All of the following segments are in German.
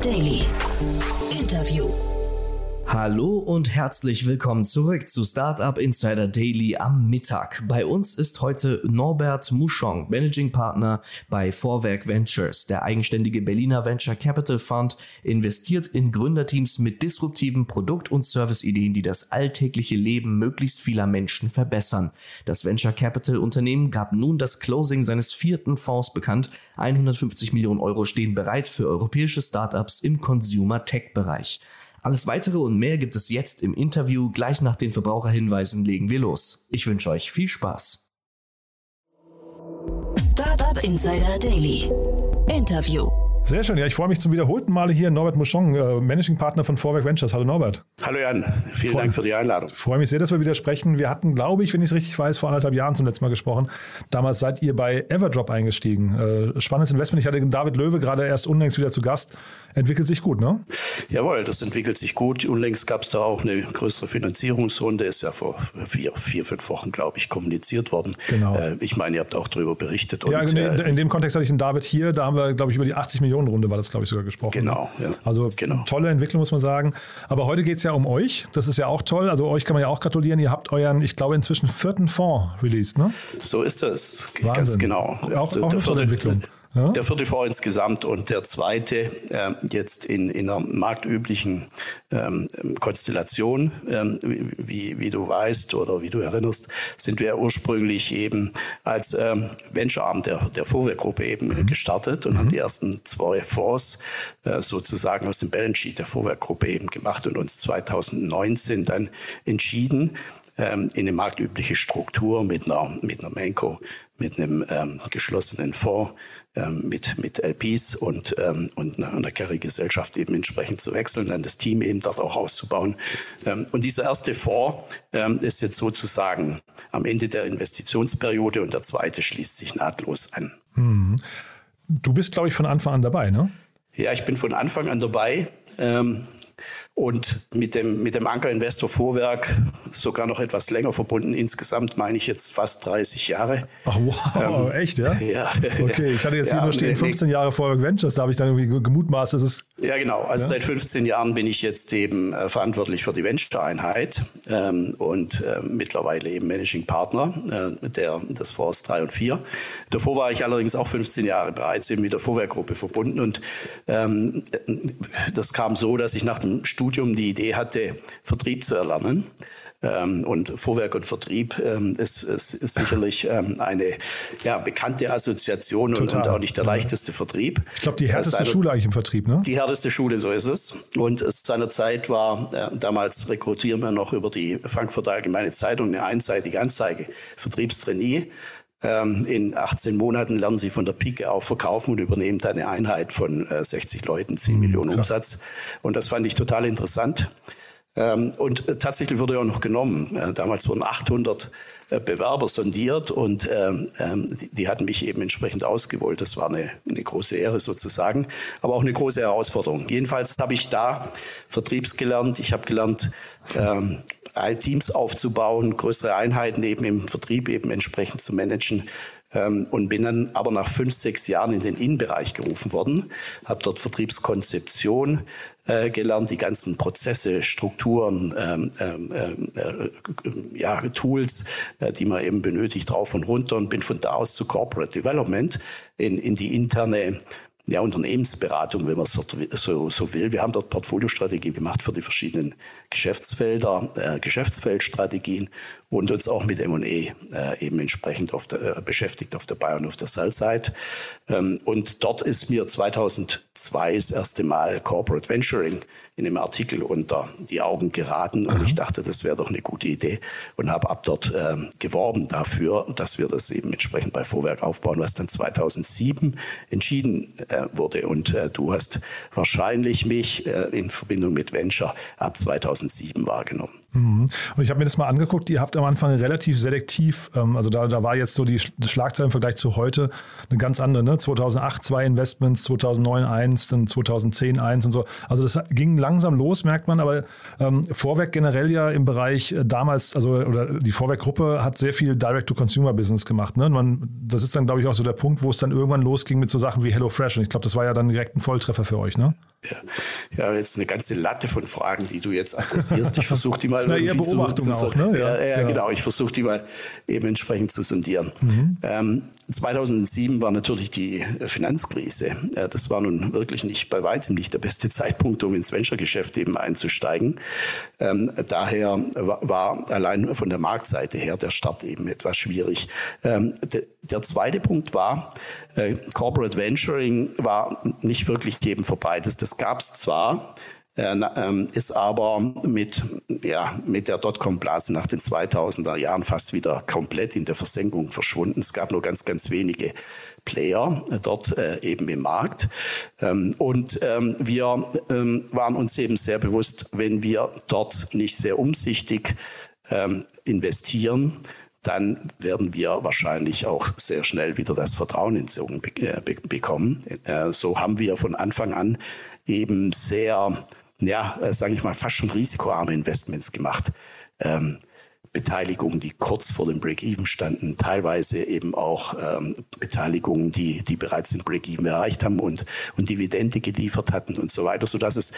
Daily. Hallo und herzlich willkommen zurück zu Startup Insider Daily am Mittag. Bei uns ist heute Norbert Mouchon, Managing Partner bei Vorwerk Ventures. Der eigenständige Berliner Venture Capital Fund investiert in Gründerteams mit disruptiven Produkt- und Serviceideen, die das alltägliche Leben möglichst vieler Menschen verbessern. Das Venture Capital Unternehmen gab nun das Closing seines vierten Fonds bekannt. 150 Millionen Euro stehen bereit für europäische Startups im Consumer Tech Bereich. Alles weitere und mehr gibt es jetzt im Interview. Gleich nach den Verbraucherhinweisen legen wir los. Ich wünsche euch viel Spaß. Startup Insider Daily. Interview. Sehr schön. Ja, ich freue mich zum wiederholten Male hier. Norbert Mouchon, äh, Managing Partner von Vorwerk Ventures. Hallo Norbert. Hallo Jan. Vielen Dank für die Einladung. Ich freue mich sehr, dass wir wieder sprechen. Wir hatten, glaube ich, wenn ich es richtig weiß, vor anderthalb Jahren zum letzten Mal gesprochen. Damals seid ihr bei Everdrop eingestiegen. Äh, spannendes Investment. Ich hatte David Löwe gerade erst unlängst wieder zu Gast. Entwickelt sich gut, ne? Jawohl, das entwickelt sich gut. Unlängst gab es da auch eine größere Finanzierungsrunde. Ist ja vor vier, vier fünf Wochen, glaube ich, kommuniziert worden. Genau. Äh, ich meine, ihr habt auch darüber berichtet. Ja, und, in, äh, in, dem Kontext hatte ich den David hier. Da haben wir, glaube ich, über die 80 Millionen Runde war das, glaube ich, sogar gesprochen. Genau. Ja. Also genau. tolle Entwicklung, muss man sagen. Aber heute geht es ja um euch. Das ist ja auch toll. Also euch kann man ja auch gratulieren. Ihr habt euren, ich glaube, inzwischen vierten Fonds released, ne? So ist das. Wahnsinn. Ganz genau. Auch, auch eine tolle Entwicklung. Ja? Der vierte Fonds insgesamt und der zweite äh, jetzt in, in einer marktüblichen ähm, Konstellation, ähm, wie, wie du weißt oder wie du erinnerst, sind wir ursprünglich eben als ähm, Venture-Arm der, der Vorwerkgruppe eben mhm. gestartet und mhm. haben die ersten zwei Fonds äh, sozusagen aus dem Balance Sheet der Vorwerkgruppe eben gemacht und uns 2019 dann entschieden, ähm, in eine marktübliche Struktur mit einer, mit einer Manco, mit einem ähm, geschlossenen Fonds, ähm, mit, mit LPs und, ähm, und einer, Carry-Gesellschaft eben entsprechend zu wechseln, dann das Team eben dort auch auszubauen. Ähm, und dieser erste Fonds ähm, ist jetzt sozusagen am Ende der Investitionsperiode und der zweite schließt sich nahtlos an. Mhm. Du bist, glaube ich, von Anfang an dabei, ne? Ja, ich bin von Anfang an dabei. Ähm, und mit dem, mit dem Anker Investor Vorwerk sogar noch etwas länger verbunden. Insgesamt meine ich jetzt fast 30 Jahre. Ach wow, ähm, echt, ja? Ja. Okay, ich hatte jetzt ja, hier nur stehen 15 nee, Jahre Vorwerk Ventures, da habe ich dann irgendwie gemutmaßt, dass es... Ja, genau. Also ja? seit 15 Jahren bin ich jetzt eben äh, verantwortlich für die Venture-Einheit ähm, und äh, mittlerweile eben Managing Partner äh, der, des Fonds 3 und 4. Davor war ich allerdings auch 15 Jahre bereits eben mit der Vorwerkgruppe verbunden und ähm, das kam so, dass ich nach dem Studium die Idee hatte, Vertrieb zu erlernen. Ähm, und Vorwerk und Vertrieb ähm, ist, ist, ist, sicherlich ähm, eine ja, bekannte Assoziation und, und, auch nicht der leichteste Vertrieb. Ich glaube, die härteste Seine, Schule eigentlich im Vertrieb, ne? Die härteste Schule, so ist es. Und seinerzeit war, äh, damals rekrutieren wir noch über die Frankfurter Allgemeine Zeitung eine einseitige Anzeige, Vertriebstrainee. Ähm, in 18 Monaten lernen sie von der Pike auf verkaufen und übernehmen eine Einheit von 60 äh, Leuten, 10 mhm, Millionen klar. Umsatz. Und das fand ich total interessant. Ähm, und äh, tatsächlich wurde er auch noch genommen. Äh, damals wurden 800 Bewerber sondiert und ähm, die hatten mich eben entsprechend ausgewählt. Das war eine, eine große Ehre sozusagen, aber auch eine große Herausforderung. Jedenfalls habe ich da Vertriebs gelernt. Ich habe gelernt, Teams aufzubauen, größere Einheiten eben im Vertrieb eben entsprechend zu managen. Ähm, und bin dann aber nach fünf, sechs Jahren in den Innenbereich gerufen worden, habe dort Vertriebskonzeption äh, gelernt, die ganzen Prozesse, Strukturen, ähm, ähm, äh, ja, Tools, äh, die man eben benötigt, drauf und runter und bin von da aus zu Corporate Development in, in die interne ja, Unternehmensberatung, wenn man so, so, so will. Wir haben dort Portfoliostrategie gemacht für die verschiedenen Geschäftsfelder, äh, Geschäftsfeldstrategien und uns auch mit M&E äh, eben entsprechend auf der, äh, beschäftigt auf der Buy- und auf der Sell-Side. Ähm, und dort ist mir 2002 das erste Mal Corporate Venturing in einem Artikel unter die Augen geraten und mhm. ich dachte, das wäre doch eine gute Idee und habe ab dort äh, geworben dafür, dass wir das eben entsprechend bei Vorwerk aufbauen, was dann 2007 entschieden äh, wurde. Und äh, du hast wahrscheinlich mich äh, in Verbindung mit Venture ab 2007 wahrgenommen. Mhm. Und ich habe mir das mal angeguckt, ihr habt am Anfang relativ selektiv, ähm, also da, da war jetzt so die Schlagzeile im Vergleich zu heute eine ganz andere, ne? 2008 zwei Investments, 2009 eins, dann 2010 eins und so. Also das ging langsam los, merkt man, aber ähm, Vorwerk generell ja im Bereich äh, damals, also oder die Vorwerk-Gruppe hat sehr viel Direct-to-Consumer-Business gemacht. Ne? Man, das ist dann, glaube ich, auch so der Punkt, wo es dann irgendwann losging mit so Sachen wie HelloFresh und ich glaube, das war ja dann direkt ein Volltreffer für euch, ne? Ja, jetzt eine ganze Latte von Fragen, die du jetzt adressierst. Ich versuche die mal Na, irgendwie Beobachtung zu, auch, ne? Ja, ja, ja, genau. Ich versuche die mal eben entsprechend zu sondieren. Mhm. Ähm, 2007 war natürlich die Finanzkrise. Das war nun wirklich nicht bei weitem nicht der beste Zeitpunkt, um ins Venture-Geschäft eben einzusteigen. Ähm, daher war allein von der Marktseite her der Start eben etwas schwierig. Ähm, der zweite Punkt war, äh, Corporate Venturing war nicht wirklich eben verbreitet. Das gab es zwar, äh, ist aber mit, ja, mit der Dotcom-Blase nach den 2000er Jahren fast wieder komplett in der Versenkung verschwunden. Es gab nur ganz, ganz wenige Player äh, dort äh, eben im Markt. Ähm, und ähm, wir ähm, waren uns eben sehr bewusst, wenn wir dort nicht sehr umsichtig ähm, investieren, dann werden wir wahrscheinlich auch sehr schnell wieder das Vertrauen entzogen äh, bekommen. Äh, so haben wir von Anfang an eben sehr, ja, äh, sage ich mal, fast schon risikoarme Investments gemacht. Ähm, Beteiligungen, die kurz vor dem Break-Even standen, teilweise eben auch ähm, Beteiligungen, die, die bereits den Break-Even erreicht haben und, und Dividende geliefert hatten und so weiter, sodass es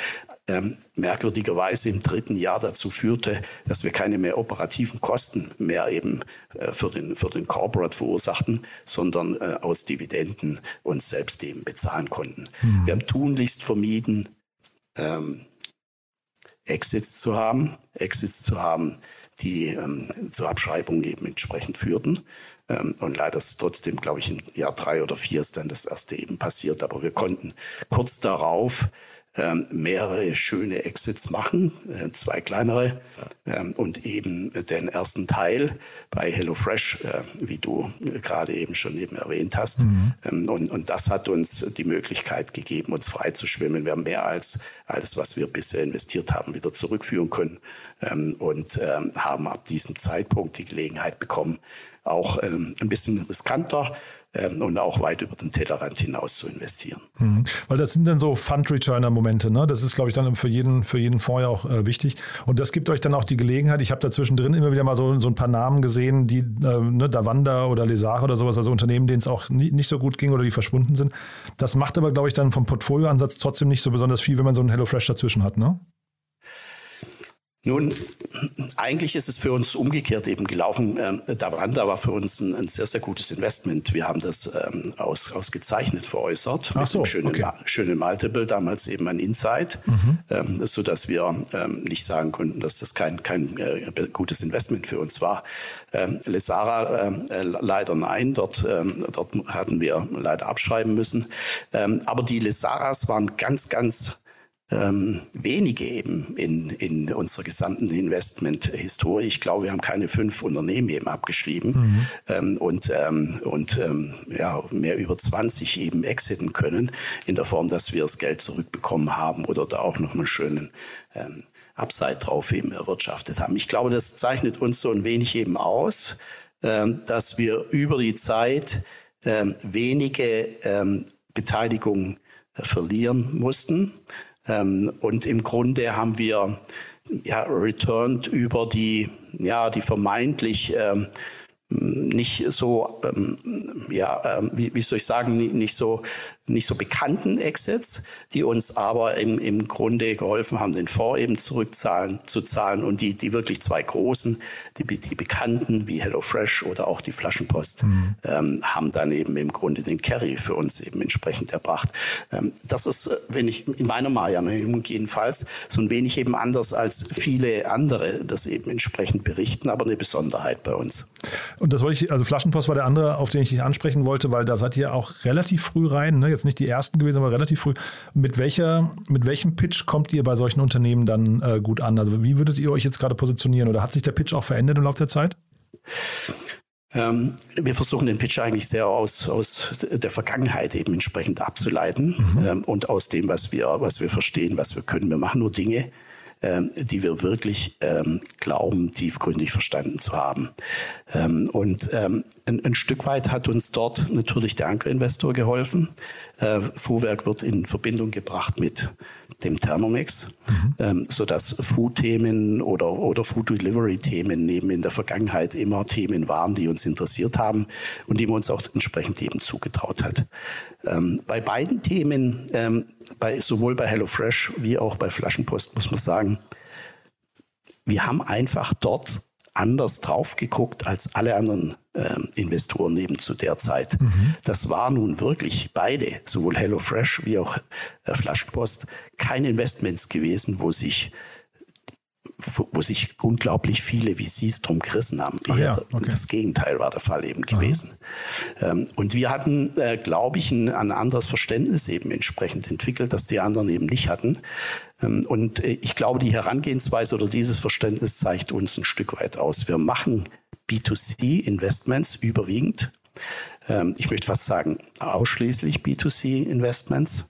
ähm, merkwürdigerweise im dritten Jahr dazu führte, dass wir keine mehr operativen Kosten mehr eben äh, für, den, für den Corporate verursachten, sondern äh, aus Dividenden uns selbst eben bezahlen konnten. Mhm. Wir haben tunlichst vermieden, ähm, Exits zu haben, Exits zu haben, die ähm, zur Abschreibung eben entsprechend führten. Ähm, und leider ist trotzdem, glaube ich, im Jahr drei oder vier ist dann das erste eben passiert. Aber wir konnten kurz darauf ähm, mehrere schöne Exits machen, äh, zwei kleinere ähm, und eben den ersten Teil bei HelloFresh, äh, wie du gerade eben schon eben erwähnt hast. Mhm. Ähm, und, und das hat uns die Möglichkeit gegeben, uns frei zu schwimmen. Wir haben mehr als alles, was wir bisher investiert haben, wieder zurückführen können und haben ab diesem Zeitpunkt die Gelegenheit bekommen, auch ähm, ein bisschen riskanter ähm, und auch weit über den Tellerrand hinaus zu investieren. Mhm. Weil das sind dann so Fund-Returner-Momente, ne? Das ist, glaube ich, dann für jeden, für jeden Fonds ja auch äh, wichtig. Und das gibt euch dann auch die Gelegenheit, ich habe da zwischendrin immer wieder mal so, so ein paar Namen gesehen, die, äh, ne, Davanda oder Lesare oder sowas, also Unternehmen, denen es auch nie, nicht so gut ging oder die verschwunden sind. Das macht aber, glaube ich, dann vom Portfolioansatz trotzdem nicht so besonders viel, wenn man so einen HelloFresh dazwischen hat, ne? Nun, eigentlich ist es für uns umgekehrt eben gelaufen. Ähm, Davanda war für uns ein, ein, sehr, sehr gutes Investment. Wir haben das ähm, aus, ausgezeichnet veräußert. Ach so, mit einem schönen, okay. schönen Multiple, damals eben ein Insight, mhm. ähm, so dass wir ähm, nicht sagen konnten, dass das kein, kein äh, gutes Investment für uns war. Ähm, Lesara ähm, äh, leider nein, dort, ähm, dort hatten wir leider abschreiben müssen. Ähm, aber die Lesaras waren ganz, ganz ähm, wenige eben in, in unserer gesamten Investment-Historie. Ich glaube, wir haben keine fünf Unternehmen eben abgeschrieben mhm. ähm, und, ähm, und ähm, ja, mehr über 20 eben exiten können, in der Form, dass wir das Geld zurückbekommen haben oder da auch noch einen schönen ähm, Upside drauf eben erwirtschaftet haben. Ich glaube, das zeichnet uns so ein wenig eben aus, ähm, dass wir über die Zeit wenige Beteiligungen äh, verlieren mussten. Ähm, und im Grunde haben wir ja, returned über die, ja, die vermeintlich ähm, nicht so, ähm, ja, ähm, wie, wie soll ich sagen, nicht so nicht so bekannten Exits, die uns aber im, im Grunde geholfen haben, den Fonds eben zurückzahlen zu zahlen und die, die wirklich zwei großen, die, die bekannten wie HelloFresh oder auch die Flaschenpost, mhm. ähm, haben dann eben im Grunde den Carry für uns eben entsprechend erbracht. Ähm, das ist, wenn ich in meiner Meinung jedenfalls, so ein wenig eben anders als viele andere das eben entsprechend berichten, aber eine Besonderheit bei uns. Und das wollte ich, also Flaschenpost war der andere, auf den ich dich ansprechen wollte, weil da seid ihr auch relativ früh rein, ne? Jetzt nicht die ersten gewesen, aber relativ früh. Mit, welcher, mit welchem Pitch kommt ihr bei solchen Unternehmen dann äh, gut an? Also wie würdet ihr euch jetzt gerade positionieren? Oder hat sich der Pitch auch verändert im Laufe der Zeit? Ähm, wir versuchen den Pitch eigentlich sehr aus, aus der Vergangenheit eben entsprechend abzuleiten mhm. ähm, und aus dem, was wir, was wir verstehen, was wir können. Wir machen nur Dinge, die wir wirklich ähm, glauben, tiefgründig verstanden zu haben. Ähm, und ähm, ein, ein, Stück weit hat uns dort natürlich der Ankerinvestor geholfen. Äh, Fuhrwerk wird in Verbindung gebracht mit dem Thermomix, mhm. ähm, sodass Food-Themen oder, oder Food-Delivery-Themen neben in der Vergangenheit immer Themen waren, die uns interessiert haben und die man uns auch entsprechend eben zugetraut hat. Ähm, bei beiden Themen, ähm, bei, sowohl bei HelloFresh wie auch bei Flaschenpost, muss man sagen, wir haben einfach dort anders drauf geguckt als alle anderen äh, Investoren eben zu der Zeit. Mhm. Das war nun wirklich beide, sowohl HelloFresh wie auch äh, Flaschenpost, keine Investments gewesen, wo sich wo, sich unglaublich viele VCs drum gerissen haben. ja, okay. Das Gegenteil war der Fall eben gewesen. Ähm, und wir hatten, äh, glaube ich, ein, ein, anderes Verständnis eben entsprechend entwickelt, das die anderen eben nicht hatten. Ähm, und äh, ich glaube, die Herangehensweise oder dieses Verständnis zeigt uns ein Stück weit aus. Wir machen B2C-Investments überwiegend. Ähm, ich möchte fast sagen, ausschließlich B2C-Investments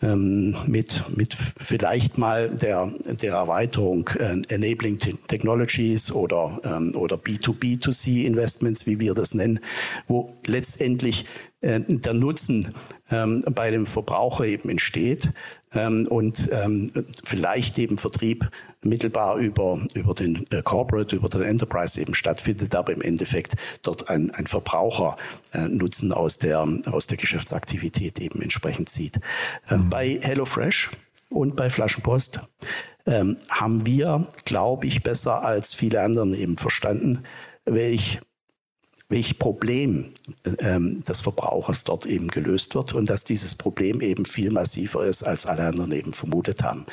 ähm, mit, mit vielleicht mal der, der Erweiterung äh, Enabling Technologies oder, ähm, oder B2B2C Investments, wie wir das nennen, wo letztendlich äh, der Nutzen ähm, bei dem Verbraucher eben entsteht ähm, und ähm, vielleicht eben Vertrieb mittelbar über, über den äh, Corporate, über den Enterprise eben stattfindet, aber im Endeffekt dort ein, ein Verbraucher äh, Nutzen aus der, aus der Geschäftsaktivität eben entsprechend sieht. Ähm, mhm. Bei HelloFresh und bei Flaschenpost ähm, haben wir, glaube ich, besser als viele anderen eben verstanden, welch welches Problem ähm, des Verbrauchers dort eben gelöst wird und dass dieses Problem eben viel massiver ist, als alle anderen eben vermutet haben.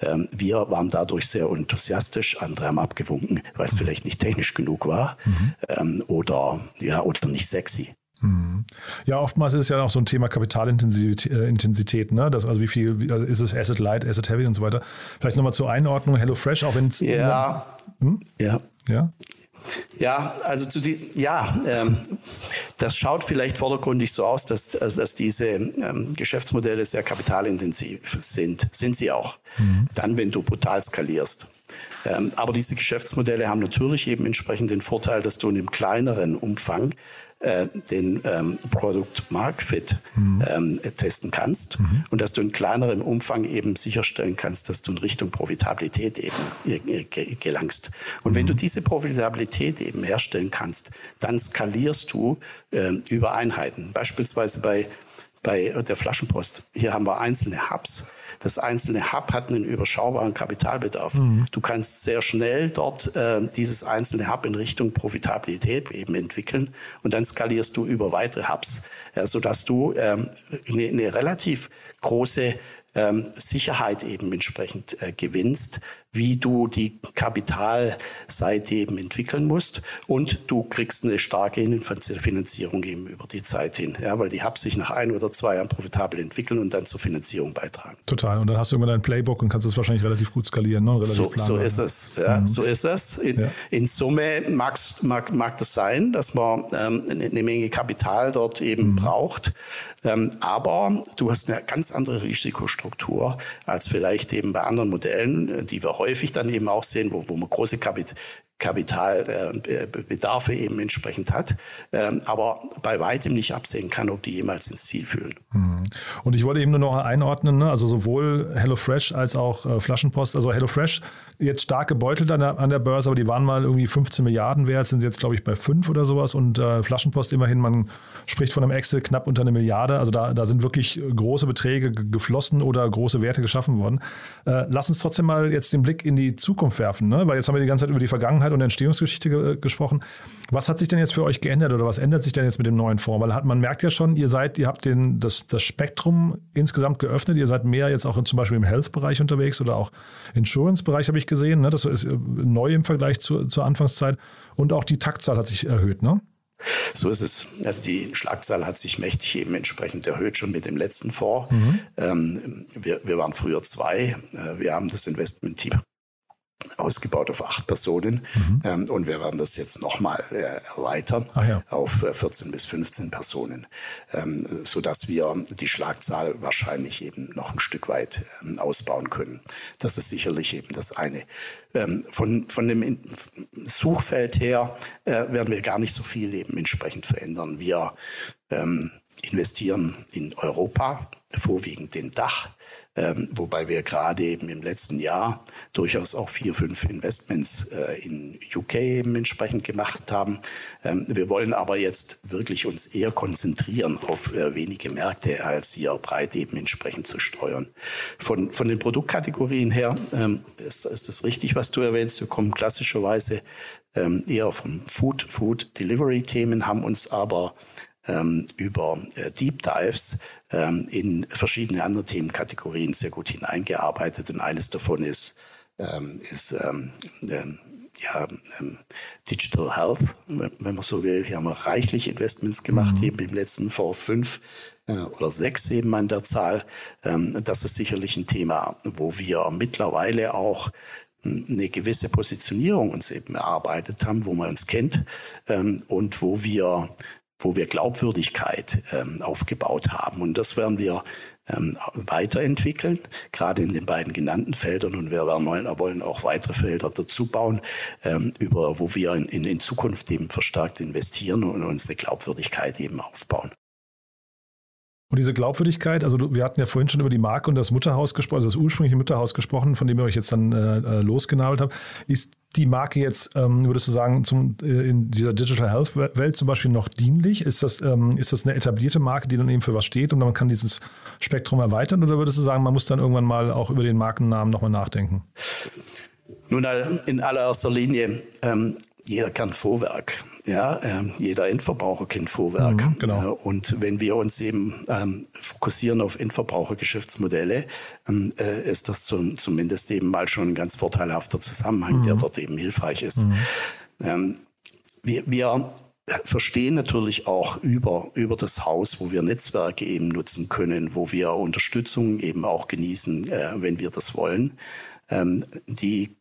Ähm, wir waren dadurch sehr enthusiastisch, andere haben abgewunken, weil es vielleicht nicht technisch genug war mhm. ähm, oder, ja, oder nicht sexy. Mhm. Ja, oftmals ist es ja auch so ein Thema Kapitalintensität, äh, ne? Das, also wie viel wie, also ist es Asset Light, Asset Heavy und so weiter. Vielleicht nochmal zur Einordnung, HelloFresh, auch wenn es. Ja, hm? ja. Ja. Ja, also zu die, ja, ähm, das schaut vielleicht vordergründig so aus, dass, also, dass diese ähm, Geschäftsmodelle sehr kapitalintensiv sind. Sind sie auch. Mhm. Dann, wenn du brutal skalierst. Ähm, aber diese Geschäftsmodelle haben natürlich eben entsprechend den Vorteil, dass du in einem kleineren Umfang äh, den ähm, Product Mark Fit mhm. ähm, testen kannst mhm. und dass du in kleinerem Umfang eben sicherstellen kannst, dass du in Richtung Profitabilität eben äh, gelangst. Und mhm. wenn du diese Profitabilität eben herstellen kannst, dann skalierst du äh, über Einheiten. Beispielsweise bei bei der Flaschenpost. Hier haben wir einzelne Hubs. Das einzelne Hub hat einen überschaubaren Kapitalbedarf. Mhm. Du kannst sehr schnell dort äh, dieses einzelne Hub in Richtung Profitabilität eben entwickeln und dann skalierst du über weitere Hubs, ja, sodass du ähm, eine, eine relativ große ähm, Sicherheit eben entsprechend äh, gewinnst, wie du die Kapitalseite eben entwickeln musst und du kriegst eine starke Finanzierung eben über die Zeit hin, ja, weil die Hubs sich nach ein oder zwei Jahren profitabel entwickeln und dann zur Finanzierung beitragen. Total. Und dann hast du immer dein Playbook und kannst es wahrscheinlich relativ gut skalieren. Ne? so, so, ist es. Ja, mhm. So ist es. In, ja. in Summe mag, mag das sein, dass man ähm, eine Menge Kapital dort eben mhm. braucht. Ähm, aber du hast eine ganz andere Risikostruktur als vielleicht eben bei anderen Modellen, die wir häufig dann eben auch sehen, wo, wo man große Kapit Kapitalbedarfe äh, eben entsprechend hat, ähm, aber bei weitem nicht absehen kann, ob die jemals ins Ziel fühlen. Hm. Und ich wollte eben nur noch einordnen, ne? also sowohl HelloFresh als auch äh, Flaschenpost, also HelloFresh jetzt stark gebeutelt an der, an der Börse, aber die waren mal irgendwie 15 Milliarden wert, sind jetzt glaube ich bei 5 oder sowas und äh, Flaschenpost immerhin, man spricht von einem Excel knapp unter eine Milliarde, also da, da sind wirklich große Beträge geflossen oder große Werte geschaffen worden. Äh, lass uns trotzdem mal jetzt den Blick in die Zukunft werfen, ne? weil jetzt haben wir die ganze Zeit über die Vergangenheit und Entstehungsgeschichte ge gesprochen. Was hat sich denn jetzt für euch geändert oder was ändert sich denn jetzt mit dem neuen Fonds? Weil hat, man merkt ja schon, ihr seid, ihr habt den, das, das Spektrum insgesamt geöffnet. Ihr seid mehr jetzt auch in, zum Beispiel im Health-Bereich unterwegs oder auch Insurance-Bereich habe ich gesehen. Ne? Das ist äh, neu im Vergleich zu, zur Anfangszeit. Und auch die Taktzahl hat sich erhöht, ne? So ist es. Also die Schlagzahl hat sich mächtig eben entsprechend erhöht, schon mit dem letzten Fonds. Mhm. Ähm, wir, wir waren früher zwei. Äh, wir haben das Investment-Team ausgebaut auf acht Personen. Mhm. Ähm, und wir werden das jetzt nochmal äh, erweitern ja. auf äh, 14 bis 15 Personen, ähm, sodass wir die Schlagzahl wahrscheinlich eben noch ein Stück weit ähm, ausbauen können. Das ist sicherlich eben das eine. Ähm, von, von dem Suchfeld her äh, werden wir gar nicht so viel eben entsprechend verändern. Wir ähm, investieren in Europa, vorwiegend in Dach, ähm, wobei wir gerade eben im letzten Jahr durchaus auch vier, fünf Investments äh, in UK eben entsprechend gemacht haben. Ähm, wir wollen aber jetzt wirklich uns eher konzentrieren auf äh, wenige Märkte, als hier breit eben entsprechend zu steuern. Von, von den Produktkategorien her ähm, ist, ist es richtig, was du erwähnst. Wir kommen klassischerweise ähm, eher vom Food, Food Delivery Themen, haben uns aber ähm, über äh, Deep Dives ähm, in verschiedene andere Themenkategorien sehr gut hineingearbeitet. Und eines davon ist, ähm, ist ähm, ähm, ja, ähm, Digital Health, wenn man so will. Hier haben wir reichlich Investments gemacht, mhm. eben im letzten V5 äh, oder sechs eben an der Zahl. Das ist sicherlich ein Thema, wo wir mittlerweile auch eine gewisse Positionierung uns eben erarbeitet haben, wo man uns kennt und wo wir wo wir Glaubwürdigkeit ähm, aufgebaut haben. Und das werden wir ähm, weiterentwickeln, gerade in den beiden genannten Feldern. Und wir werden, wollen auch weitere Felder dazu bauen, ähm, über, wo wir in, in, Zukunft eben verstärkt investieren und uns eine Glaubwürdigkeit eben aufbauen. Und diese Glaubwürdigkeit, also wir hatten ja vorhin schon über die Marke und das Mutterhaus gesprochen, also das ursprüngliche Mutterhaus gesprochen, von dem ihr euch jetzt dann äh, äh, losgenabelt habt. Ist die Marke jetzt, ähm, würdest du sagen, zum, äh, in dieser Digital Health Welt zum Beispiel noch dienlich? Ist das, ähm, ist das eine etablierte Marke, die dann eben für was steht und man kann dieses Spektrum erweitern? Oder würdest du sagen, man muss dann irgendwann mal auch über den Markennamen nochmal nachdenken? Nun, in allererster Linie ähm, jeder kann Vorwerk. Ja, äh, jeder Endverbraucher kennt Vorwerk. Mhm, genau. Äh, und wenn wir uns eben ähm, fokussieren auf Endverbrauchergeschäftsmodelle, ähm, äh, ist das zum, zumindest eben mal schon ein ganz vorteilhafter Zusammenhang, mhm. der dort eben hilfreich ist. Mhm. Ähm, wir, wir verstehen natürlich auch über, über das Haus, wo wir Netzwerke eben nutzen können, wo wir Unterstützung eben auch genießen, äh, wenn wir das wollen. Ähm, die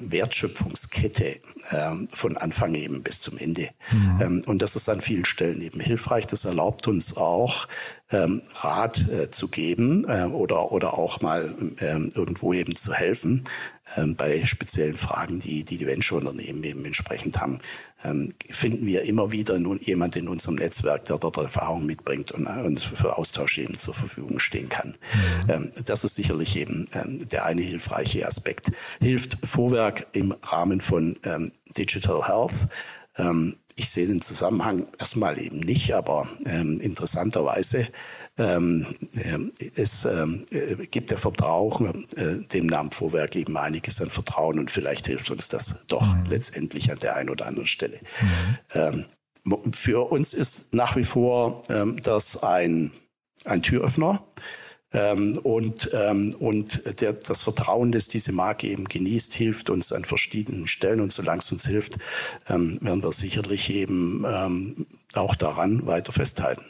Wertschöpfungskette ähm, von Anfang eben bis zum Ende. Mhm. Ähm, und das ist an vielen Stellen eben hilfreich. Das erlaubt uns auch, ähm, Rat äh, zu geben äh, oder, oder auch mal ähm, irgendwo eben zu helfen ähm, bei speziellen Fragen, die die, die Venture-Unternehmen eben entsprechend haben. Ähm, finden wir immer wieder nun jemand in unserem Netzwerk, der dort Erfahrung mitbringt und äh, uns für Austausch eben zur Verfügung stehen kann. Mhm. Ähm, das ist sicherlich eben ähm, der eine hilfreiche Aspekt. Hilft Vorwerk im Rahmen von Digital Health. Ich sehe den Zusammenhang erstmal eben nicht, aber ähm, interessanterweise ähm, äh, es ähm, äh, gibt der Verbraucher äh, dem Namen Vorwerk eben einiges an Vertrauen und vielleicht hilft uns das doch mhm. letztendlich an der einen oder anderen Stelle. Mhm. Ähm, für uns ist nach wie vor ähm, das ein, ein Türöffner. Ähm, und ähm, und der, das Vertrauen, das diese Marke eben genießt, hilft uns an verschiedenen Stellen. Und solange es uns hilft, ähm, werden wir sicherlich eben ähm, auch daran weiter festhalten.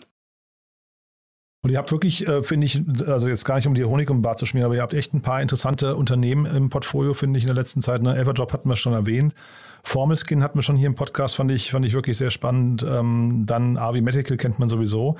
Und ihr habt wirklich, äh, finde ich, also jetzt gar nicht um die Honig um den Bart zu schmieren, aber ihr habt echt ein paar interessante Unternehmen im Portfolio, finde ich, in der letzten Zeit. Ne? Everdrop hatten wir schon erwähnt. Formelskin hatten wir schon hier im Podcast, fand ich, fand ich wirklich sehr spannend. Ähm, dann Avi Medical kennt man sowieso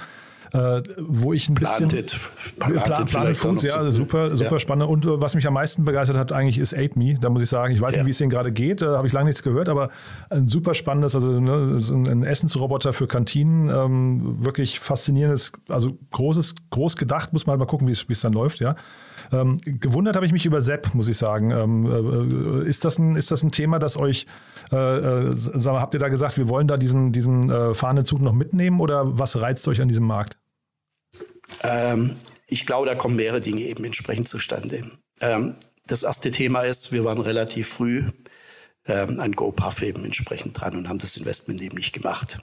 äh, wo ich ein bisschen. Planted, Planted, Planted Foods, ja, super, super ja. spannend. Und äh, was mich am meisten begeistert hat, eigentlich ist Aid Me. Da muss ich sagen, ich weiß ja. nicht, wie es denen gerade geht, da habe ich lange nichts gehört, aber ein super spannendes, also ne, ein Essensroboter für Kantinen, ähm, wirklich faszinierendes, also großes, groß gedacht, muss man halt mal gucken, wie es dann läuft, ja. Ähm, gewundert habe ich mich über Sepp, muss ich sagen. Ähm, äh, ist, das ein, ist das ein Thema, das euch, äh, äh, sag mal, habt ihr da gesagt, wir wollen da diesen, diesen äh, fahrenden Zug noch mitnehmen oder was reizt euch an diesem Markt? Ähm, ich glaube, da kommen mehrere Dinge eben entsprechend zustande. Ähm, das erste Thema ist, wir waren relativ früh ähm, an GoPuff eben entsprechend dran und haben das Investment eben nicht gemacht.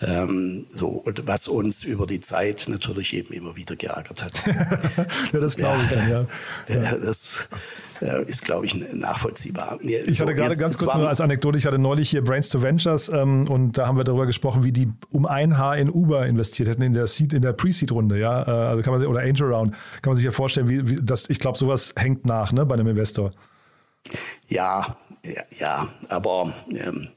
Ähm, so, und was uns über die Zeit natürlich eben immer wieder geärgert hat. ja, das glaube ich dann, ja. ja. Das äh, ist, glaube ich, nachvollziehbar. Ich hatte so, gerade ganz kurz nur als Anekdote, ich hatte neulich hier Brains to Ventures ähm, und da haben wir darüber gesprochen, wie die um ein Haar in Uber investiert hätten in der Seed, in der Pre-Seed-Runde, ja. Äh, also kann man oder Angel Round, kann man sich ja vorstellen, wie, wie das, ich glaube, sowas hängt nach, ne, bei einem Investor. Ja, ja, ja, aber ähm,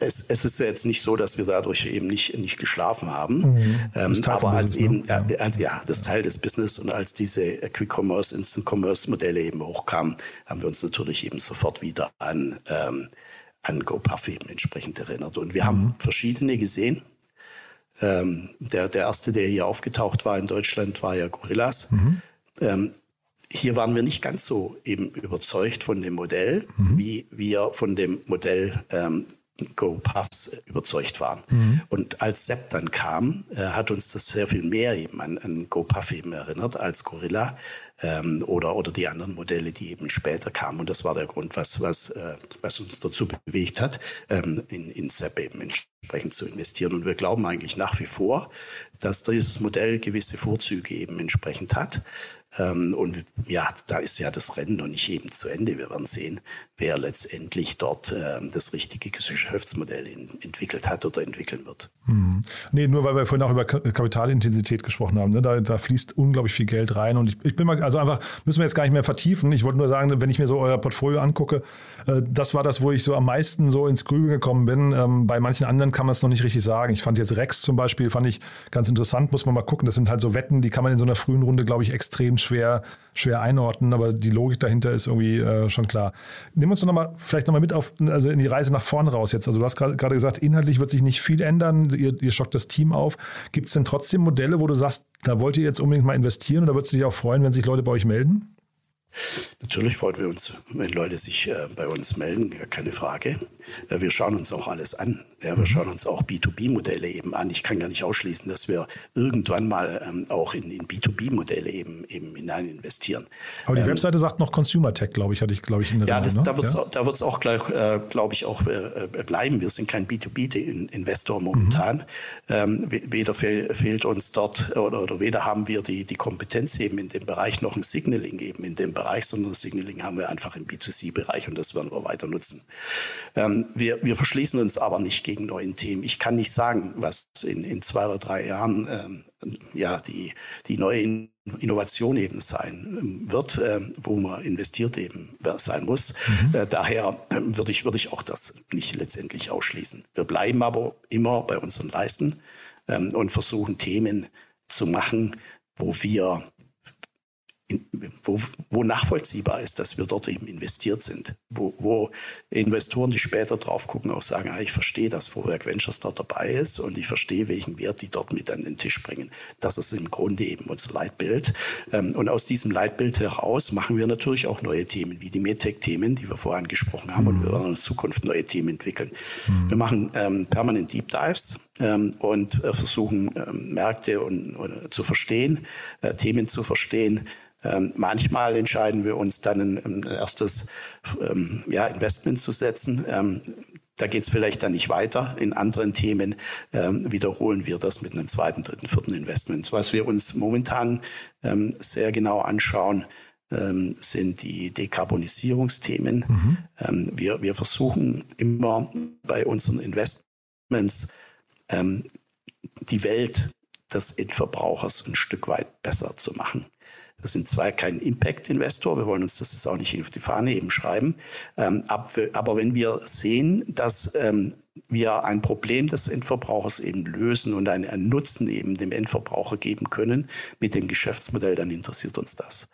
es, es ist ja jetzt nicht so, dass wir dadurch eben nicht, nicht geschlafen haben. Mhm. Ähm, aber als eben, ne? ja. Äh, ja, das Teil des Business und als diese Quick Commerce, Instant Commerce Modelle eben hochkamen, haben wir uns natürlich eben sofort wieder an, ähm, an GoPuff eben entsprechend erinnert. Und wir mhm. haben verschiedene gesehen. Ähm, der, der erste, der hier aufgetaucht war in Deutschland, war ja Gorillas. Mhm. Ähm, hier waren wir nicht ganz so eben überzeugt von dem Modell, mhm. wie wir von dem Modell ähm, Go-Puffs überzeugt waren. Mhm. Und als Sepp dann kam, äh, hat uns das sehr viel mehr eben an, an Go-Puff eben erinnert als Gorilla ähm, oder, oder die anderen Modelle, die eben später kamen. Und das war der Grund, was, was, äh, was uns dazu bewegt hat, ähm, in, in Sepp eben entsprechend zu investieren. Und wir glauben eigentlich nach wie vor, dass dieses Modell gewisse Vorzüge eben entsprechend hat. Ähm, und ja, da ist ja das Rennen noch nicht eben zu Ende. Wir werden sehen, wer letztendlich dort äh, das richtige Geschäftsmodell in, entwickelt hat oder entwickeln wird. Hm. Nee, nur weil wir vorhin auch über Kapitalintensität gesprochen haben. Ne? Da, da, fließt unglaublich viel Geld rein. Und ich, ich, bin mal, also einfach, müssen wir jetzt gar nicht mehr vertiefen. Ich wollte nur sagen, wenn ich mir so euer Portfolio angucke, äh, das war das, wo ich so am meisten so ins Grübeln gekommen bin. Ähm, bei manchen anderen kann man es noch nicht richtig sagen. Ich fand jetzt Rex zum Beispiel, fand ich ganz interessant, muss man mal gucken. Das sind halt so Wetten, die kann man in so einer frühen Runde, glaube ich, extrem schwer, schwer einordnen, aber die Logik dahinter ist irgendwie äh, schon klar. Nimm uns doch noch mal, vielleicht nochmal mit auf, also in die Reise nach vorn raus jetzt. Also du hast gerade gesagt, inhaltlich wird sich nicht viel ändern, ihr, ihr schockt das Team auf. Gibt es denn trotzdem Modelle, wo du sagst, da wollt ihr jetzt unbedingt mal investieren oder würdest du dich auch freuen, wenn sich Leute bei euch melden? Natürlich freuen wir uns, wenn Leute sich äh, bei uns melden, keine Frage. Äh, wir schauen uns auch alles an. Ja, wir mhm. schauen uns auch B2B-Modelle eben an. Ich kann gar nicht ausschließen, dass wir irgendwann mal ähm, auch in, in B2B-Modelle eben, eben hinein investieren. Aber die ähm, Webseite sagt noch Consumer Tech, glaube ich, hatte ich, glaube ich, in der Ja, das, ne? da wird es ja? wird's auch, äh, glaube ich, auch bleiben. Wir sind kein B2B-Investor momentan. Mhm. Ähm, weder fehl, fehlt uns dort oder, oder weder haben wir die, die Kompetenz eben in dem Bereich noch ein Signaling eben in dem Bereich, sondern das Signaling haben wir einfach im B2C-Bereich und das werden wir weiter nutzen. Ähm, wir, wir verschließen uns aber nicht gegen neuen Themen. Ich kann nicht sagen, was in, in zwei oder drei Jahren ähm, ja, die, die neue Innovation eben sein ähm, wird, äh, wo man investiert eben sein muss. Mhm. Äh, daher äh, würde ich, würde ich auch das nicht letztendlich ausschließen. Wir bleiben aber immer bei unseren Leisten ähm, und versuchen Themen zu machen, wo wir wo, wo, nachvollziehbar ist, dass wir dort eben investiert sind, wo, wo Investoren, die später drauf gucken, auch sagen, ah, ich verstehe, dass Vorwerk Ventures dort dabei ist und ich verstehe, welchen Wert die dort mit an den Tisch bringen. Das ist im Grunde eben unser Leitbild. Ähm, und aus diesem Leitbild heraus machen wir natürlich auch neue Themen, wie die MedTech-Themen, die wir vorhin gesprochen haben, mhm. und wir werden in Zukunft neue Themen entwickeln. Mhm. Wir machen ähm, permanent Deep Dives ähm, und äh, versuchen, ähm, Märkte und, und, zu verstehen, äh, Themen zu verstehen, ähm, manchmal entscheiden wir uns dann ein, ein erstes ja, Investment zu setzen. Da geht es vielleicht dann nicht weiter. In anderen Themen wiederholen wir das mit einem zweiten, dritten, vierten Investment. Was wir uns momentan sehr genau anschauen, sind die Dekarbonisierungsthemen. Mhm. Wir, wir versuchen immer bei unseren Investments ähm, die Welt des Endverbrauchers ein Stück weit besser zu machen. Wir sind zwar kein Impact-Investor, wir wollen uns das jetzt auch nicht auf die Fahne eben schreiben, ähm, aber wenn wir sehen, dass ähm, wir ein Problem des Endverbrauchers eben lösen und einen Nutzen eben dem Endverbraucher geben können mit dem Geschäftsmodell, dann interessiert uns das.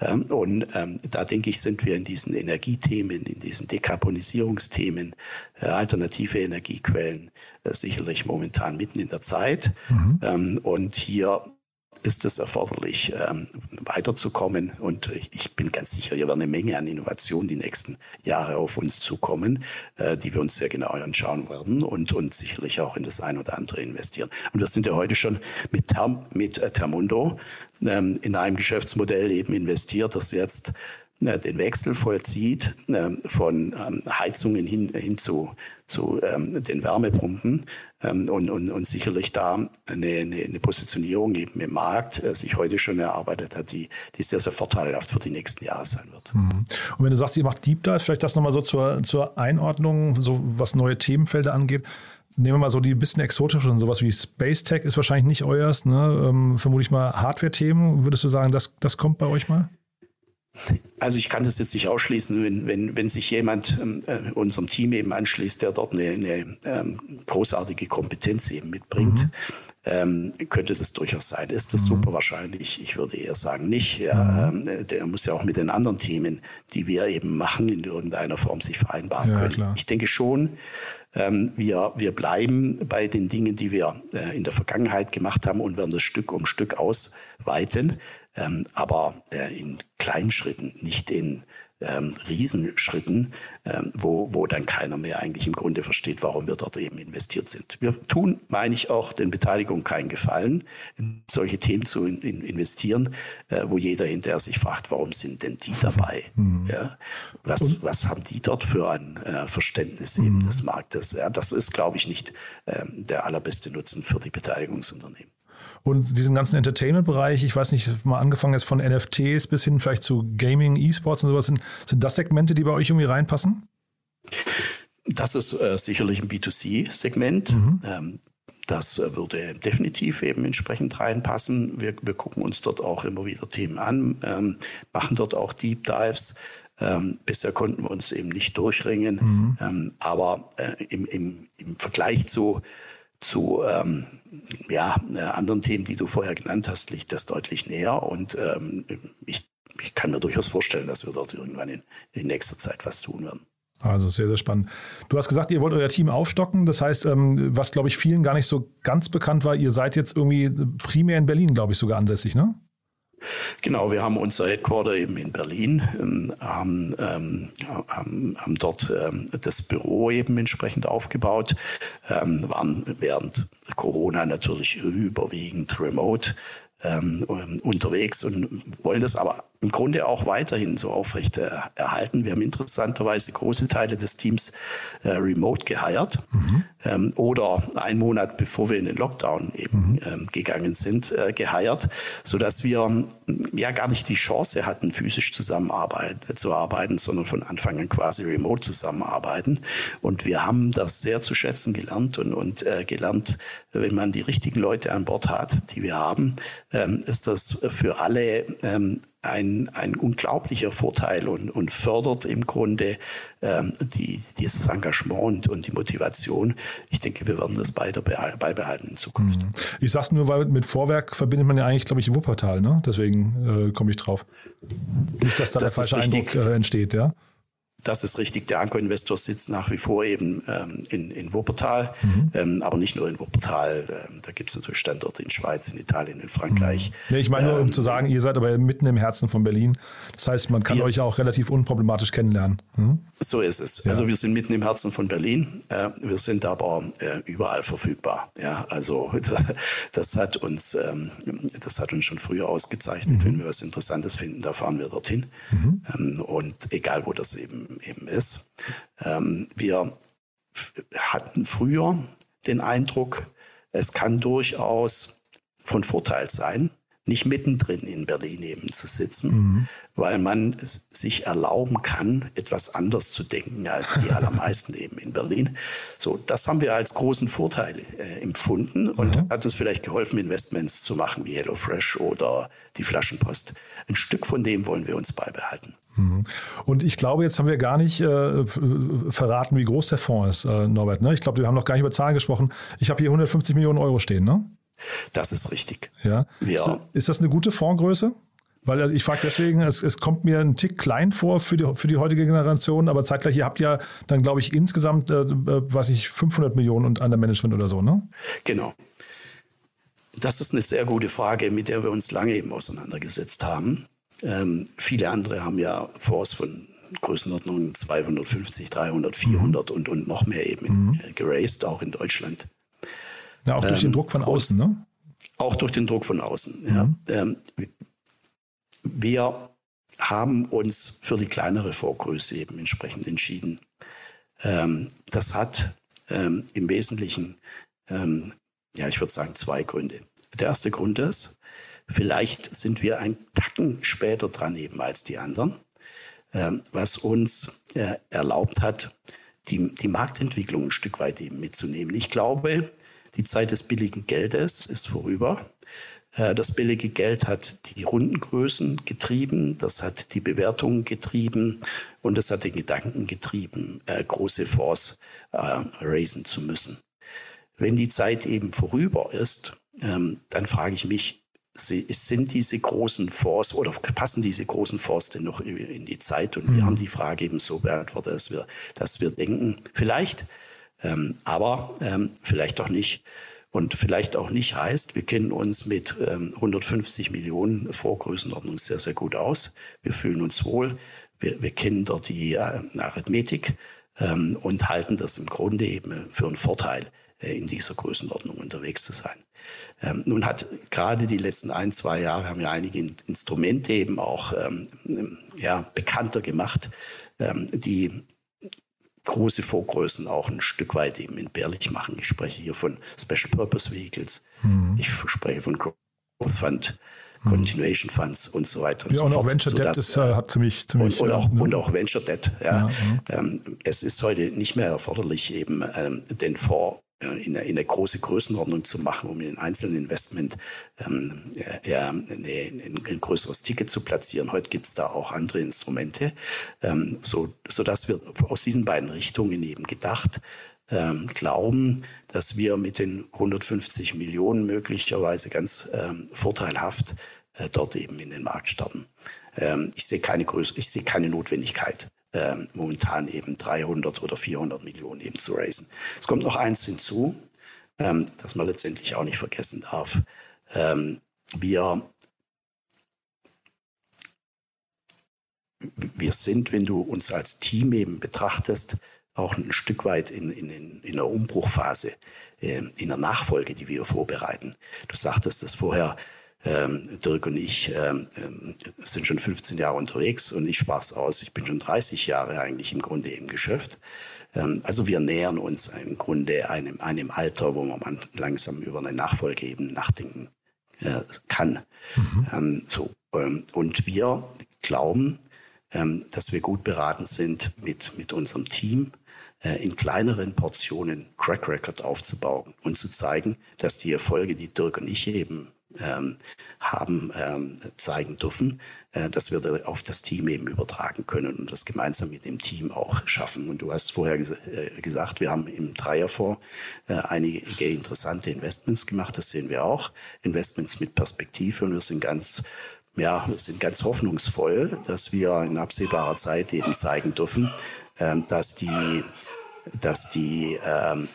Ähm, und da denke ich, sind wir in diesen Energiethemen, in diesen Dekarbonisierungsthemen, äh, alternative Energiequellen äh, sicherlich momentan mitten in der Zeit. Mhm. und hier ist es erforderlich, ähm, weiterzukommen. Und ich bin ganz sicher, hier werden eine Menge an Innovationen die nächsten Jahre auf uns zukommen, äh, die wir uns sehr genau anschauen werden und, und sicherlich auch in das ein oder andere investieren. Und wir sind ja heute schon mit, Term, mit äh, Termundo ähm, in einem Geschäftsmodell eben investiert, das jetzt den Wechsel vollzieht äh, von ähm, Heizungen hin, hin zu, zu ähm, den Wärmepumpen ähm, und, und, und sicherlich da eine, eine, Positionierung eben im Markt äh, sich heute schon erarbeitet hat, die, die sehr, sehr vorteilhaft für die nächsten Jahre sein wird. Mhm. Und wenn du sagst, ihr macht Deep Dive, vielleicht das nochmal so zur, zur Einordnung, so was neue Themenfelder angeht. Nehmen wir mal so die bisschen exotischen, sowas wie Space Tech ist wahrscheinlich nicht euers, ne? Ähm, vermute ich mal Hardware-Themen. Würdest du sagen, das, das kommt bei euch mal? Also ich kann das jetzt nicht ausschließen, wenn, wenn, wenn sich jemand ähm, äh, unserem Team eben anschließt, der dort eine, eine ähm, großartige Kompetenz eben mitbringt. Mhm. ähm, könnte das durchaus sein. Ist das mhm. super wahrscheinlich? Ich würde eher sagen nicht. Ja, mhm. ähm, der muss ja auch mit den anderen Themen, die wir eben machen, in irgendeiner Form sich vereinbaren ja, können. Klar. Ich denke schon, ähm, wir, wir bleiben bei den Dingen, die wir äh, in der Vergangenheit gemacht haben und werden das Stück um Stück ausweiten, ähm, aber äh, in kleinen Schritten, nicht in ähm, Riesenschritten, ähm, wo, wo dann keiner mehr eigentlich im Grunde versteht, warum wir dort eben investiert sind. Wir tun, meine ich, auch den Beteiligungen keinen Gefallen, in solche Themen zu in, in investieren, äh, wo jeder hinterher sich fragt, warum sind denn die dabei? Mhm. Ja? Was, was haben die dort für ein äh, Verständnis eben mhm. des Marktes? Ja, das ist, glaube ich, nicht ähm, der allerbeste Nutzen für die Beteiligungsunternehmen. Und diesen ganzen Entertainment-Bereich, ich weiß nicht, mal angefangen jetzt von NFTs bis hin vielleicht zu Gaming, E-Sports und sowas, sind, sind das Segmente, die bei euch irgendwie reinpassen? Das ist äh, sicherlich ein B2C-Segment. Mhm. Ähm, das äh, würde definitiv eben entsprechend reinpassen. Wir, wir, gucken uns dort auch immer wieder Themen an, ähm, machen dort auch Deep Dives. Ähm, bisher konnten wir uns eben nicht durchringen. Mhm. Ähm, aber äh, im, im, im Vergleich zu zu ähm, ja, äh, anderen Themen, die du vorher genannt hast, liegt das deutlich näher. Und ähm, ich, ich kann mir durchaus vorstellen, dass wir dort irgendwann in, in nächster Zeit was tun werden. Also sehr, sehr spannend. Du hast gesagt, ihr wollt euer Team aufstocken. Das heißt, ähm, was, glaube ich, vielen gar nicht so ganz bekannt war, ihr seid jetzt irgendwie primär in Berlin, glaube ich, sogar ansässig, ne? Genau, wir haben unser Headquarter eben in Berlin, ähm, haben, ähm, haben dort ähm, das Büro eben entsprechend aufgebaut, ähm, waren während Corona natürlich überwiegend remote ähm, unterwegs und wollen das aber im Grunde auch weiterhin so aufrecht äh, erhalten. Wir haben interessanterweise große Teile des Teams äh, remote geheiert mhm. ähm, oder einen Monat bevor wir in den Lockdown eben mhm. ähm, gegangen sind, äh, geheiert, sodass wir ähm, ja gar nicht die Chance hatten, physisch zusammenarbeiten, zu arbeiten, sondern von Anfang an quasi remote zusammenarbeiten. Und wir haben das sehr zu schätzen gelernt und, und äh, gelernt, wenn man die richtigen Leute an Bord hat, die wir haben, ähm, ist das für alle ähm, ein, ein unglaublicher Vorteil und, und fördert im Grunde ähm, die, dieses Engagement und die Motivation. Ich denke, wir werden das beide beibehalten in Zukunft. Mhm. Ich sage es nur, weil mit Vorwerk verbindet man ja eigentlich, glaube ich, Wuppertal, ne? Deswegen äh, komme ich drauf. Nicht, dass da das der falsche Eindruck äh, entsteht, ja? Das ist richtig. Der Anko-Investor sitzt nach wie vor eben ähm, in, in Wuppertal, mhm. ähm, aber nicht nur in Wuppertal. Ähm, da gibt es natürlich Standorte in Schweiz, in Italien, in Frankreich. Mhm. Nee, ich meine nur, um ähm, zu sagen, ihr seid aber mitten im Herzen von Berlin. Das heißt, man kann wir, euch auch relativ unproblematisch kennenlernen. Mhm. So ist es. Ja. Also wir sind mitten im Herzen von Berlin. Äh, wir sind aber äh, überall verfügbar. Ja, also das hat uns, ähm, das hat uns schon früher ausgezeichnet. Mhm. Wenn wir was Interessantes finden, da fahren wir dorthin. Mhm. Ähm, und egal, wo das eben eben ist. Ähm, wir hatten früher den Eindruck, es kann durchaus von Vorteil sein, nicht mittendrin in Berlin eben zu sitzen, mhm. weil man sich erlauben kann, etwas anders zu denken als die allermeisten eben in Berlin. So, das haben wir als großen Vorteil äh, empfunden und mhm. hat uns vielleicht geholfen, Investments zu machen wie HelloFresh oder die Flaschenpost. Ein Stück von dem wollen wir uns beibehalten. Mhm. Und ich glaube, jetzt haben wir gar nicht äh, verraten, wie groß der Fonds ist, äh, Norbert. Ne? Ich glaube, wir haben noch gar nicht über Zahlen gesprochen. Ich habe hier 150 Millionen Euro stehen, ne? Das ist richtig. Ja. ja. Ist das eine gute Fondsgröße? Weil also ich frage deswegen, es, es, kommt mir ein Tick klein vor für die, für die heutige Generation, aber zeitgleich, ihr habt ja dann, glaube ich, insgesamt, äh, äh weiß ich, 500 Millionen und der Management oder so, ne? Genau. Das ist eine sehr gute Frage, mit der wir uns lange eben auseinandergesetzt haben. Ähm, viele andere haben ja Fonds von Größenordnung 250, 300, 400 mhm. und, und noch mehr eben mhm. Äh, geraced, auch in Deutschland. Ja, auch durch ähm, den Druck von außen, ne? Auch durch den Druck von außen, mhm. ja. Ähm, wir haben uns für die kleinere Vorgröße eben entsprechend entschieden. Ähm, das hat ähm, im Wesentlichen, ähm, ja, ich würde sagen, zwei Gründe. Der erste Grund ist, vielleicht sind wir ein Tacken später dran eben als die anderen, ähm, was uns äh, erlaubt hat, die, die Marktentwicklung ein Stück weit eben mitzunehmen. Ich glaube, die Zeit des billigen Geldes ist vorüber. Äh, das billige Geld hat die Rundengrößen getrieben, das hat die Bewertungen getrieben und das hat den Gedanken getrieben, äh, große Fonds äh, raisen zu müssen. Wenn die Zeit eben vorüber ist, ähm, dann frage ich mich, sind diese großen Fonds oder passen diese großen Fonds denn noch in die Zeit? Und mhm. wir haben die Frage eben so beantwortet, dass wir, dass wir denken, vielleicht, ähm, aber ähm, vielleicht auch nicht. Und vielleicht auch nicht heißt, wir kennen uns mit ähm, 150 Millionen Vorgrößenordnung sehr, sehr gut aus. Wir fühlen uns wohl. Wir, wir kennen dort die äh, Arithmetik ähm, und halten das im Grunde eben für einen Vorteil, äh, in dieser Größenordnung unterwegs zu sein. Ähm, nun hat gerade die letzten ein, zwei Jahre haben ja einige Instrumente eben auch ähm, ja, bekannter gemacht, ähm, die große Vorgrößen auch ein Stück weit eben entbehrlich machen. Ich spreche hier von Special Purpose Vehicles, mhm. ich spreche von Growth Fund. Continuation Funds und so weiter und ja, so und fort. Auch Venture Debt ist, äh, hat ziemlich, ziemlich und, und, auch, ne? und auch Venture Debt. Ja. ja, ja. es ist heute nicht mehr erforderlich, eben ähm, den Fonds in eine, in eine große Größenordnung zu machen, um in einem einzelnen Investment ähm, ja, eine, ein, ein größeres Ticket zu platzieren. Heute gibt es da auch andere Instrumente, ähm, so, so dass wir aus diesen beiden Richtungen eben gedacht ähm, glauben, dass wir mit den 150 Millionen möglicherweise ganz ähm, vorteilhaft äh, dort eben in den Markt starten. Ähm, ich sehe keine Größe, ich sehe keine Notwendigkeit ähm, momentan eben 300 oder 400 Millionen eben zu raisen. Es kommt noch eins hinzu, ähm, das man letztendlich auch nicht vergessen darf. Ähm, wir, wir sind, wenn du uns als Team eben betrachtest, auch ein Stück weit in, in, in einer Umbruchphase, äh, in der Nachfolge, die wir vorbereiten. Du sagtest das vorher, ähm, Dirk und ich ähm, ähm sind schon 15 Jahre unterwegs und ich sprach's aus. Ich bin schon 30 Jahre eigentlich im Grunde im Geschäft. Ähm, also wir nähern uns im Grunde einem, einem Alter, wo man langsam über eine Nachfolge eben nachdenken äh, kann. Mhm. Ähm, so, ähm, und wir glauben, dass wir gut beraten sind, mit, mit unserem Team äh, in kleineren Portionen Crack Record aufzubauen und zu zeigen, dass die Erfolge, die Dirk und ich eben ähm, haben ähm, zeigen dürfen, äh, dass wir da auf das Team eben übertragen können und das gemeinsam mit dem Team auch schaffen. Und du hast vorher ges äh, gesagt, wir haben im Dreierfonds äh, einige interessante Investments gemacht. Das sehen wir auch. Investments mit Perspektive und wir sind ganz ja, wir sind ganz hoffnungsvoll, dass wir in absehbarer Zeit eben zeigen dürfen, ähm, dass die, dass die ähm,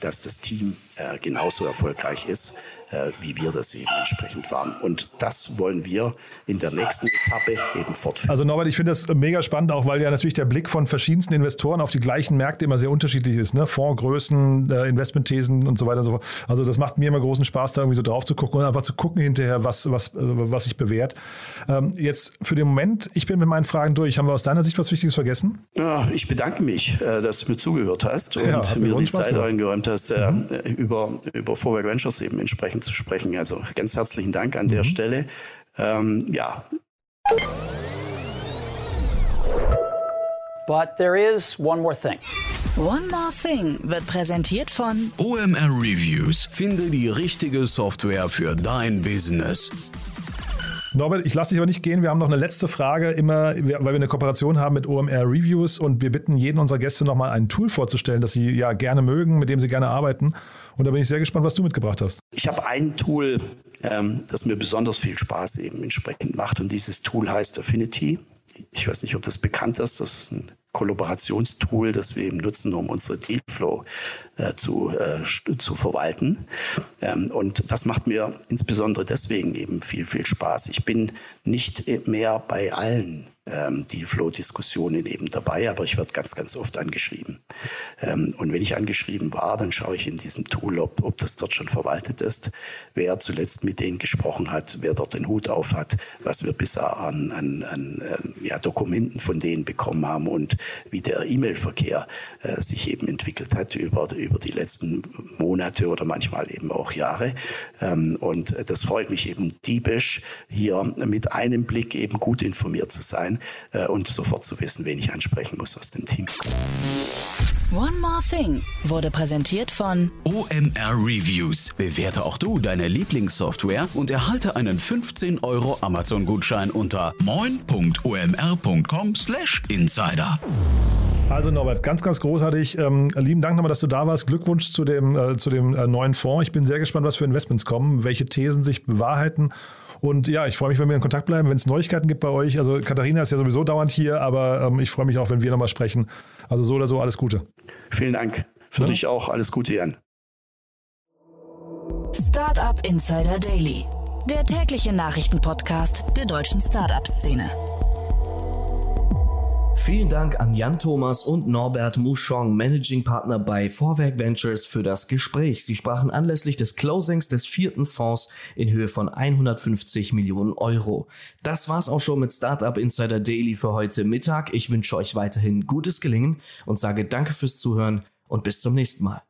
dass das Team äh, genauso erfolgreich ist, äh, wie wir das eben entsprechend waren. Und das wollen wir in der nächsten Etappe eben fortführen. Also Norbert, ich finde das mega spannend, auch weil ja natürlich der Blick von verschiedensten Investoren auf die gleichen Märkte immer sehr unterschiedlich ist. Ne? Fondsgrößen, äh, Investmentthesen und so weiter und so fort. Also das macht mir immer großen Spaß, da irgendwie so drauf zu gucken und einfach zu gucken hinterher, was, was, äh, was sich bewährt. Ähm, jetzt für den Moment, ich bin mit meinen Fragen durch. Haben wir aus deiner Sicht was Wichtiges vergessen? Ja, ich bedanke mich, äh, dass du mir zugehört hast und ja, mir die Zeit eingeräumt hast, äh, mhm. Über, über Vorwerk Ventures eben entsprechend zu sprechen. Also ganz herzlichen Dank an der mhm. Stelle. Ähm, ja. But there is one more thing. One More Thing wird präsentiert von OMR Reviews. Finde die richtige Software für dein Business. Norbert, ich lasse dich aber nicht gehen. Wir haben noch eine letzte Frage, immer, weil wir eine Kooperation haben mit OMR Reviews und wir bitten jeden unserer Gäste nochmal ein Tool vorzustellen, das sie ja gerne mögen, mit dem sie gerne arbeiten. Und da bin ich sehr gespannt, was du mitgebracht hast. Ich habe ein Tool, ähm, das mir besonders viel Spaß eben entsprechend macht und dieses Tool heißt Affinity. Ich weiß nicht, ob das bekannt ist. Das ist ein Kollaborationstool, das wir eben nutzen, um unsere Dealflow äh, zu, äh, zu verwalten. Ähm, und das macht mir insbesondere deswegen eben viel, viel Spaß. Ich bin nicht mehr bei allen ähm, die Flow-Diskussionen eben dabei, aber ich werde ganz, ganz oft angeschrieben. Ähm, und wenn ich angeschrieben war, dann schaue ich in diesem Tool, ob, ob das dort schon verwaltet ist, wer zuletzt mit denen gesprochen hat, wer dort den Hut auf hat, was wir bisher an, an, an äh, ja, Dokumenten von denen bekommen haben und wie der E-Mail-Verkehr äh, sich eben entwickelt hat über, über die letzten Monate oder manchmal eben auch Jahre. Ähm, und das freut mich eben diebisch, hier mit einem Blick eben gut informiert zu sein äh, und sofort zu wissen, wen ich ansprechen muss aus dem Team. One More Thing wurde präsentiert von OMR Reviews. Bewerte auch du deine Lieblingssoftware und erhalte einen 15 Euro Amazon-Gutschein unter moin.omr.com/insider. Also Norbert, ganz, ganz großartig. Ähm, lieben Dank nochmal, dass du da warst. Glückwunsch zu dem, äh, zu dem äh, neuen Fonds. Ich bin sehr gespannt, was für Investments kommen, welche Thesen sich bewahrheiten. Und ja, ich freue mich, wenn wir in Kontakt bleiben, wenn es Neuigkeiten gibt bei euch. Also Katharina ist ja sowieso dauernd hier, aber ähm, ich freue mich auch, wenn wir nochmal sprechen. Also so oder so, alles Gute. Vielen Dank. Für ja. dich auch alles Gute, Jan. Startup Insider Daily, der tägliche Nachrichtenpodcast der deutschen Startup-Szene. Vielen Dank an Jan Thomas und Norbert Mouchon, Managing Partner bei Vorwerk Ventures, für das Gespräch. Sie sprachen anlässlich des Closings des vierten Fonds in Höhe von 150 Millionen Euro. Das war's auch schon mit Startup Insider Daily für heute Mittag. Ich wünsche euch weiterhin gutes Gelingen und sage danke fürs Zuhören und bis zum nächsten Mal.